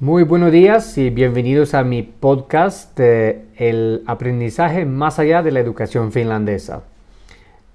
Muy buenos días y bienvenidos a mi podcast El aprendizaje más allá de la educación finlandesa.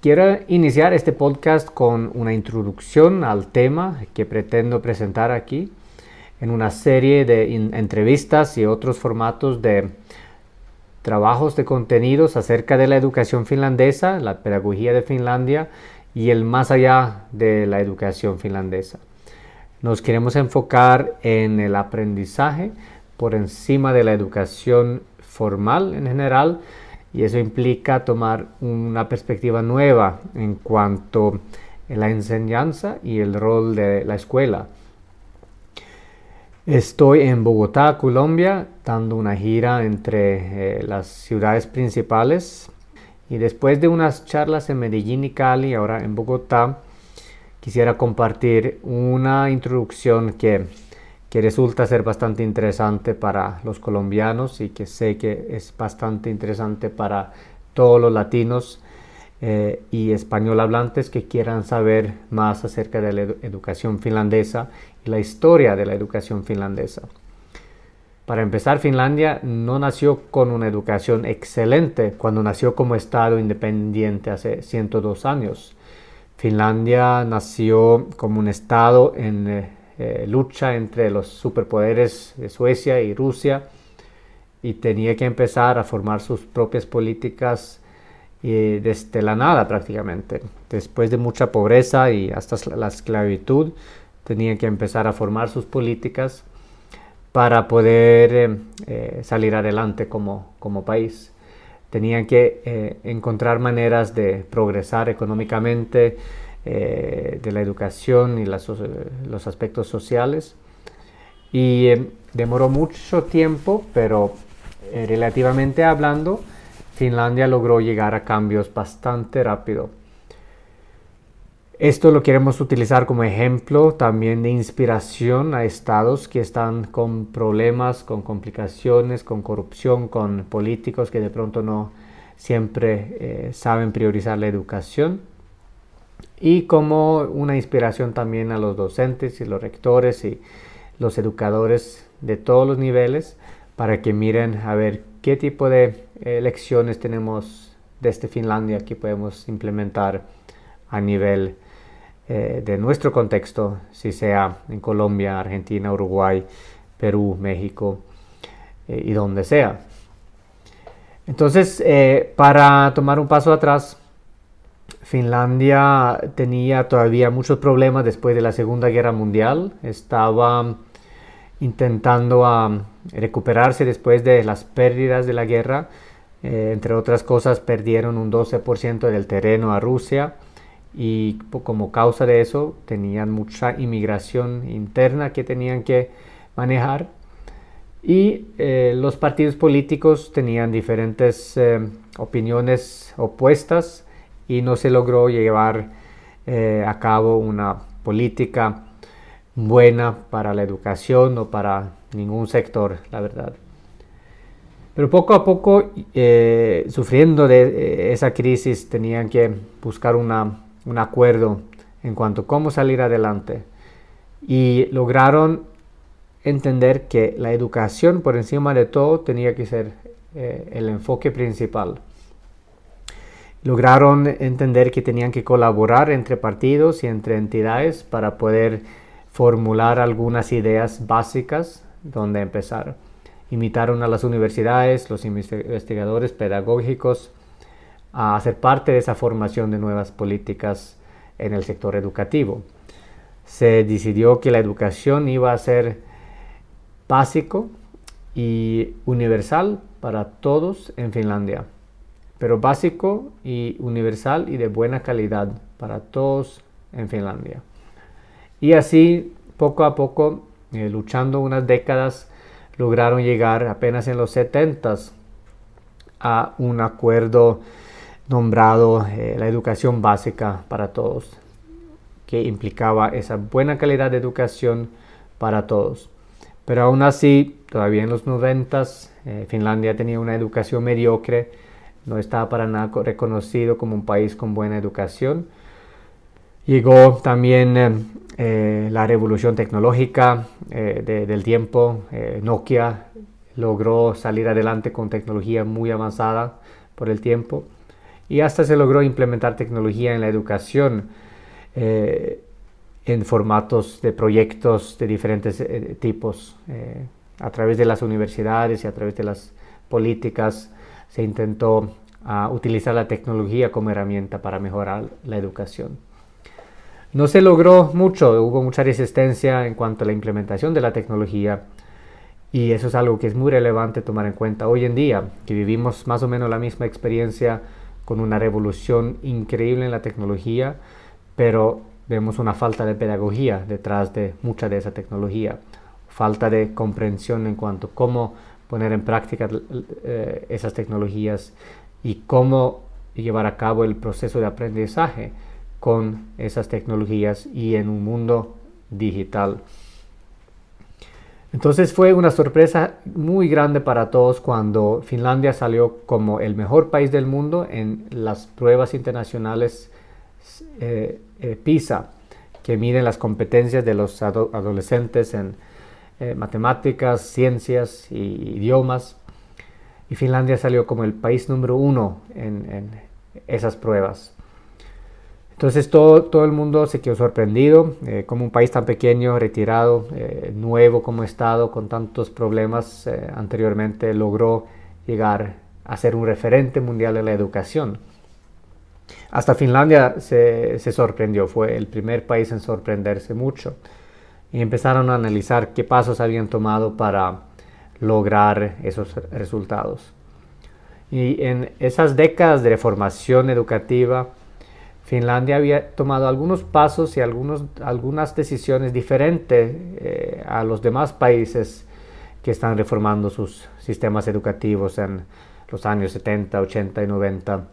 Quiero iniciar este podcast con una introducción al tema que pretendo presentar aquí en una serie de entrevistas y otros formatos de trabajos de contenidos acerca de la educación finlandesa, la pedagogía de Finlandia y el más allá de la educación finlandesa. Nos queremos enfocar en el aprendizaje por encima de la educación formal en general y eso implica tomar una perspectiva nueva en cuanto a la enseñanza y el rol de la escuela. Estoy en Bogotá, Colombia, dando una gira entre eh, las ciudades principales y después de unas charlas en Medellín y Cali, ahora en Bogotá, quisiera compartir una introducción que, que resulta ser bastante interesante para los colombianos y que sé que es bastante interesante para todos los latinos eh, y español hablantes que quieran saber más acerca de la educación finlandesa y la historia de la educación finlandesa. Para empezar, Finlandia no nació con una educación excelente cuando nació como Estado independiente hace 102 años. Finlandia nació como un estado en eh, eh, lucha entre los superpoderes de Suecia y Rusia y tenía que empezar a formar sus propias políticas eh, desde la nada prácticamente. Después de mucha pobreza y hasta la esclavitud, tenía que empezar a formar sus políticas para poder salir adelante como, como país tenían que eh, encontrar maneras de progresar económicamente, eh, de la educación y los aspectos sociales. Y eh, demoró mucho tiempo, pero relativamente hablando, Finlandia logró llegar a cambios bastante rápido. Esto lo queremos utilizar como ejemplo también de inspiración a estados que están con problemas, con complicaciones, con corrupción, con políticos que de pronto no siempre eh, saben priorizar la educación. Y como una inspiración también a los docentes y los rectores y los educadores de todos los niveles para que miren a ver qué tipo de eh, lecciones tenemos desde Finlandia que podemos implementar a nivel eh, de nuestro contexto, si sea en Colombia, Argentina, Uruguay, Perú, México eh, y donde sea. Entonces, eh, para tomar un paso atrás, Finlandia tenía todavía muchos problemas después de la Segunda Guerra Mundial. Estaba intentando ah, recuperarse después de las pérdidas de la guerra. entre otras cosas, perdieron un 12% del terreno a Rusia y como causa de eso tenían mucha inmigración interna que tenían que manejar y eh, los partidos políticos tenían diferentes eh, opiniones opuestas y no se logró llevar eh, a cabo una política buena para la educación o para ningún sector, la verdad. Pero poco a poco, sufriendo de esa crisis, tenían que buscar una un acuerdo en cuanto a cómo salir adelante y lograron entender que la educación por encima de todo tenía que ser eh, el enfoque principal. Lograron entender que tenían que colaborar entre partidos y entre entidades para poder formular algunas ideas básicas donde empezar. Imitaron a las universidades, los investigadores pedagógicos, a hacer parte de esa formación de nuevas políticas en el sector educativo. Se decidió que la educación iba a ser básico y universal para todos en Finlandia, pero básico y universal y de buena calidad para todos en Finlandia. Y así, poco a poco, eh, luchando unas décadas, lograron llegar apenas en los 70 a un acuerdo nombrado eh, la educación básica para todos, que implicaba esa buena calidad de educación para todos. Pero aún así, todavía en los 90 eh, Finlandia tenía una educación mediocre, no estaba para nada reconocido como un país con buena educación. Llegó también la revolución tecnológica del tiempo. Nokia logró salir adelante con tecnología muy avanzada por el tiempo y hasta se logró implementar tecnología en la educación eh, en formatos de proyectos de diferentes eh, tipos. Eh, a través de las universidades y a través de las políticas se intentó ah, utilizar la tecnología como herramienta para mejorar la educación. No se logró mucho, hubo mucha resistencia en cuanto a la implementación de la tecnología y eso es algo que es muy relevante tomar en cuenta hoy en día, que vivimos más o menos la misma experiencia con una revolución increíble en la tecnología, pero vemos una falta de pedagogía detrás de mucha de esa tecnología, falta de comprensión en cuanto a cómo poner en práctica eh, esas tecnologías y cómo llevar a cabo el proceso de aprendizaje con esas tecnologías y en un mundo digital. Entonces fue una sorpresa muy grande para todos cuando Finlandia salió como el mejor país del mundo en las pruebas internacionales eh, eh, PISA, que miden las competencias de los adolescentes en eh, matemáticas, ciencias y idiomas. Y Finlandia salió como el país número uno en esas pruebas. Entonces todo, todo el mundo se quedó sorprendido, eh, como un país tan pequeño, retirado, eh, nuevo como Estado, con tantos problemas eh, anteriormente, logró llegar a ser un referente mundial de la educación. Hasta Finlandia se, se sorprendió, fue el primer país en sorprenderse mucho. Y empezaron a analizar qué pasos habían tomado para lograr esos resultados. Y en esas décadas de reformación educativa, Finlandia había tomado algunos pasos y algunos, algunas decisiones diferentes eh, a los demás países que están reformando sus sistemas educativos en los años 70, 80 y 90.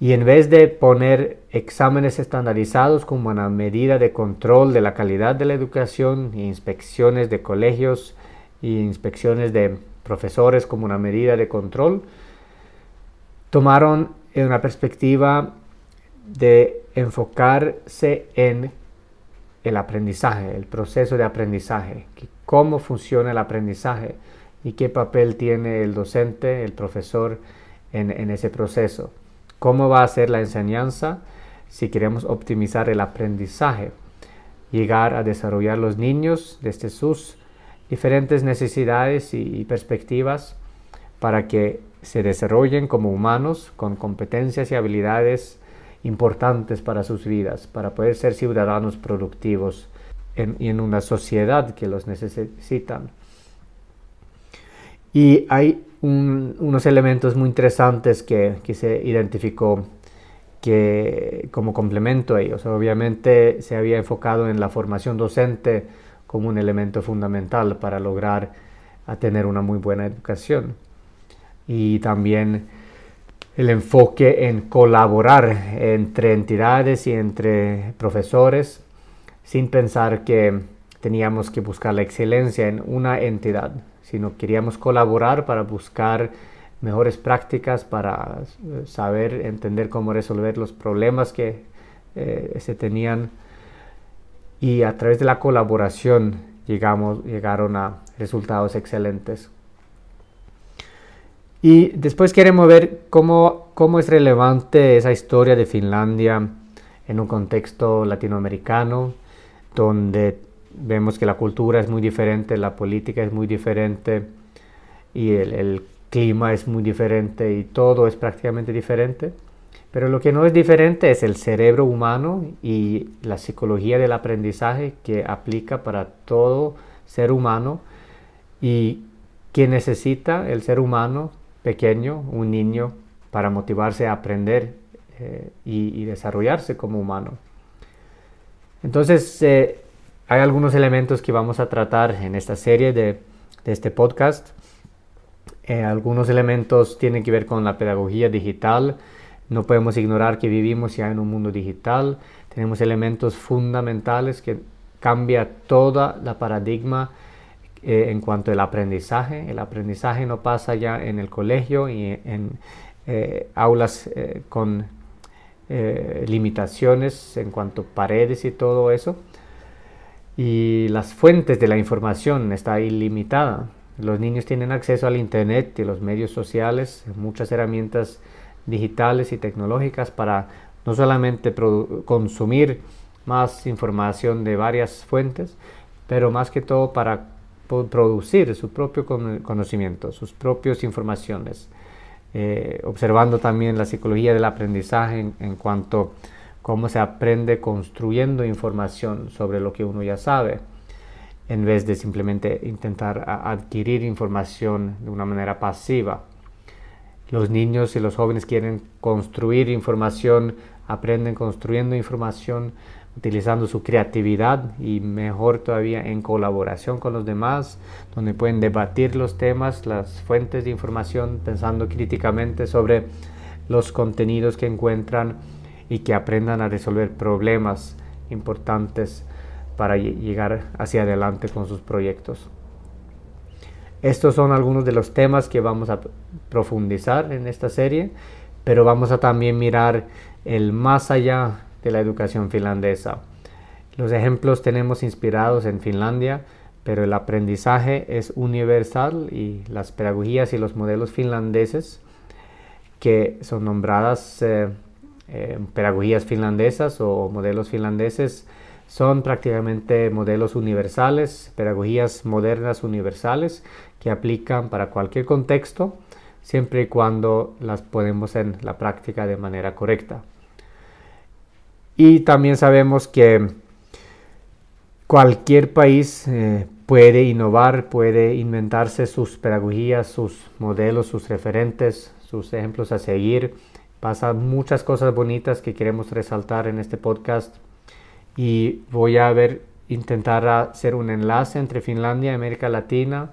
Y en vez de poner exámenes estandarizados como una medida de control de la calidad de la educación, inspecciones de colegios y inspecciones de profesores como una medida de control, tomaron una perspectiva de enfocarse en el aprendizaje, el proceso de aprendizaje, cómo funciona el aprendizaje y qué papel tiene el docente, el profesor en, ese proceso. Cómo va a ser la enseñanza si queremos optimizar el aprendizaje, llegar a desarrollar los niños desde sus diferentes necesidades y perspectivas para que se desarrollen como humanos con competencias y habilidades importantes para sus vidas, para poder ser ciudadanos productivos en, en una sociedad que los necesitan. Y hay unos elementos muy interesantes que, que, se identificó que como complemento a ellos. Obviamente se había enfocado en la formación docente como un elemento fundamental para lograr tener una muy buena educación. Y también el enfoque en colaborar entre entidades y entre profesores sin pensar que teníamos que buscar la excelencia en una entidad, sino queríamos colaborar para buscar mejores prácticas, para eh, saber, entender cómo resolver los problemas que eh, se tenían y a través de la colaboración llegamos, llegaron a resultados excelentes. Y después queremos ver cómo, cómo es relevante esa historia de Finlandia en un contexto latinoamericano, donde vemos que la cultura es muy diferente, la política es muy diferente y el, el clima es muy diferente y todo es prácticamente diferente. Pero lo que no es diferente es el cerebro humano y la psicología del aprendizaje que aplica para todo ser humano y que necesita el ser humano pequeño, un niño, para motivarse a aprender eh, y, desarrollarse como humano. Entonces, eh, hay algunos elementos que vamos a tratar en esta serie de, este podcast. Eh, algunos elementos tienen que ver con la pedagogía digital. No podemos ignorar que vivimos ya en un mundo digital. Tenemos elementos fundamentales que cambia toda la paradigma eh, en cuanto al aprendizaje. El aprendizaje no pasa ya en el colegio y en eh, aulas eh, con limitaciones en cuanto a paredes y todo eso. Y las fuentes de la información está ilimitada. Los niños tienen acceso al Internet y los medios sociales, muchas herramientas digitales y tecnológicas para no solamente consumir más información de varias fuentes, pero más que todo para producir su propio conocimiento, sus propias informaciones, eh, observando también la psicología del aprendizaje en, en, cuanto a cómo se aprende construyendo información sobre lo que uno ya sabe, en vez de simplemente intentar adquirir información de una manera pasiva. Los niños y los jóvenes quieren construir información, aprenden construyendo información, utilizando su creatividad y mejor todavía en colaboración con los demás, donde pueden debatir los temas, las fuentes de información, pensando críticamente sobre los contenidos que encuentran y que aprendan a resolver problemas importantes para llegar hacia adelante con sus proyectos. Estos son algunos de los temas que vamos a profundizar en esta serie, pero vamos a también mirar el más allá de la educación finlandesa. Los ejemplos tenemos inspirados en Finlandia, pero el aprendizaje es universal y las pedagogías y los modelos finlandeses que son nombradas eh, pedagogías finlandesas o modelos finlandeses son prácticamente modelos universales, pedagogías modernas universales que aplican para cualquier contexto siempre y cuando las ponemos en la práctica de manera correcta. Y también sabemos que cualquier país eh, puede innovar, puede inventarse sus pedagogías, sus modelos, sus referentes, sus ejemplos a seguir. Pasan muchas cosas bonitas que queremos resaltar en este podcast y voy a ver, intentar hacer un enlace entre Finlandia y América Latina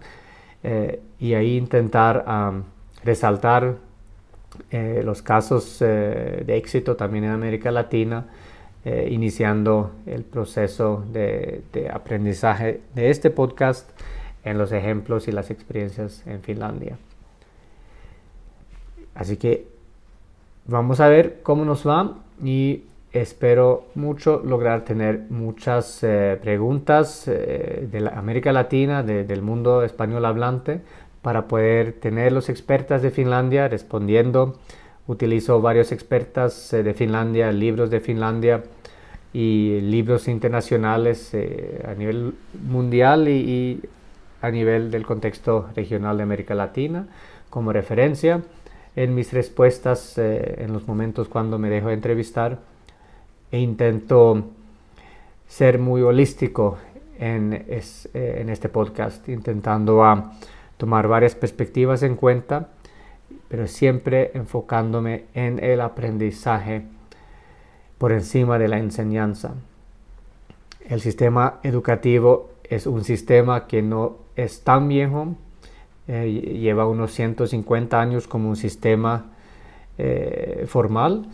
eh, y ahí intentar resaltar eh, los casos de éxito también en América Latina eh, iniciando el proceso de, aprendizaje de este podcast en los ejemplos y las experiencias en Finlandia. Así que vamos a ver cómo nos va y espero mucho lograr tener muchas eh, preguntas eh, de la América Latina, del mundo español hablante, para poder tener los expertas de Finlandia respondiendo. Utilizo varios expertas de Finlandia, libros de Finlandia, y libros internacionales eh, a nivel mundial y, a nivel del contexto regional de América Latina como referencia. En mis respuestas eh, en los momentos cuando me dejo entrevistar e intento ser muy holístico en, eh, en este podcast, intentando a tomar varias perspectivas en cuenta, pero siempre enfocándome en el aprendizaje por encima de la enseñanza. El sistema educativo es un sistema que no es tan viejo, eh, lleva unos 150 años como un sistema eh, formal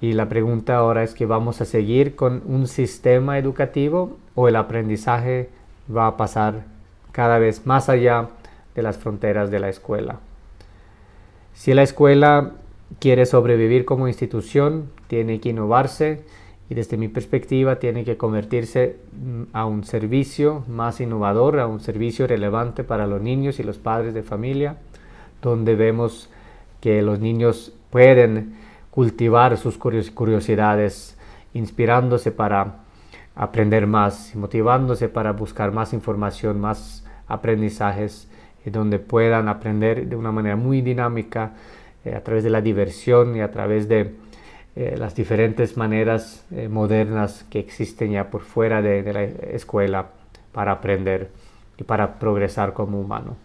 y la pregunta ahora es que vamos a seguir con un sistema educativo o el aprendizaje va a pasar cada vez más allá de las fronteras de la escuela. Si la escuela quiere sobrevivir como institución, tiene que innovarse y desde mi perspectiva tiene que convertirse mm, a un servicio más innovador, a un servicio relevante para los niños y los padres de familia, donde vemos que los niños pueden cultivar sus curiosidades, inspirándose para aprender más, motivándose para buscar más información, más aprendizajes, donde puedan aprender de una manera muy dinámica eh, a través de la diversión y a través de eh, las diferentes maneras eh, modernas que existen ya por fuera de, de, la escuela para aprender y para progresar como humano.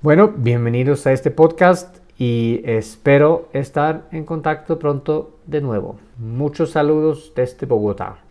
Bueno, bienvenidos a este podcast y espero estar en contacto pronto de nuevo. Muchos saludos desde Bogotá.